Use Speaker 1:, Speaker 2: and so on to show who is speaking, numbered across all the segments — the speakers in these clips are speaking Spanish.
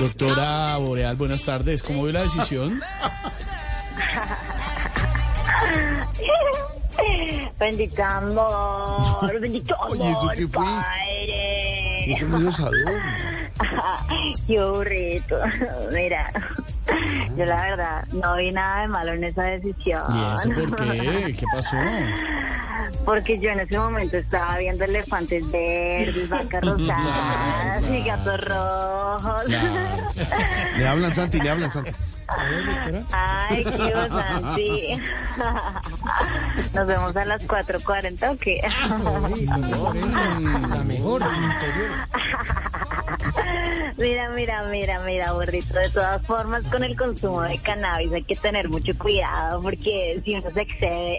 Speaker 1: Doctora Boreal, buenas tardes. ¿Cómo vio la decisión?
Speaker 2: Bendito amor, bendito amor,
Speaker 3: Oye, ¿eso qué fue?
Speaker 2: padre.
Speaker 3: Eso me.
Speaker 2: Qué aburrido. Mira, yo la verdad no vi nada de malo en esa decisión.
Speaker 1: ¿Y eso por qué? ¿Qué pasó?
Speaker 2: Porque yo en ese momento estaba viendo elefantes verdes, vacas rosadas
Speaker 1: Claro,
Speaker 2: y gatos rojos.
Speaker 1: Claro.
Speaker 3: Le hablan, Santi, le hablan, Santi.
Speaker 2: Ay, qué Santi. Nos vemos a las 4.40 o qué?
Speaker 3: La mejor.
Speaker 2: Mira, mira, mira, mira, burrito. De todas formas, con el consumo de cannabis hay que tener mucho cuidado porque si uno se excede.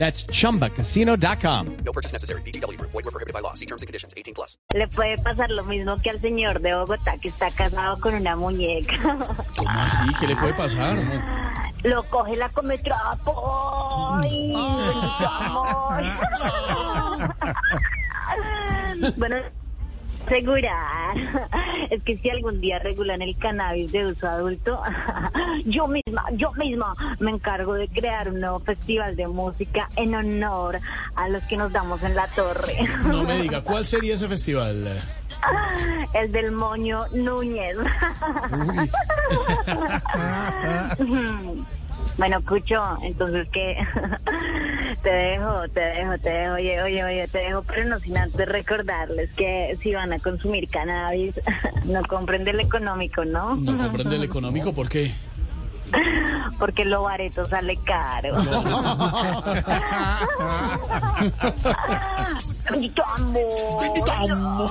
Speaker 4: That's chumbacasino.com.
Speaker 5: No purchase necessary. BGW. Void were prohibited by law. See terms and conditions. 18 plus.
Speaker 2: Le puede pasar lo mismo que al señor de Bogotá que está casado con una muñeca.
Speaker 1: ¿Cómo así? ¿Qué le puede pasar?
Speaker 2: Lo coge la come trapo. Ay, bendito amor. bueno, asegurar es que si algún día regulan el cannabis de uso adulto, yo misma, yo misma me encargo de crear un nuevo festival de música en honor a los que nos damos en la torre.
Speaker 1: No me diga, ¿cuál sería ese festival?
Speaker 2: El del moño Núñez. Bueno, Cucho, entonces que te dejo, te dejo, te dejo, oye, oye, oye, te dejo, pero no sin antes recordarles que si van a consumir cannabis, no compren del económico, ¿no?
Speaker 1: No comprende el económico, ¿por qué?
Speaker 2: Porque lo bareto sale caro. Bendito amor.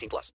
Speaker 5: 18 plus.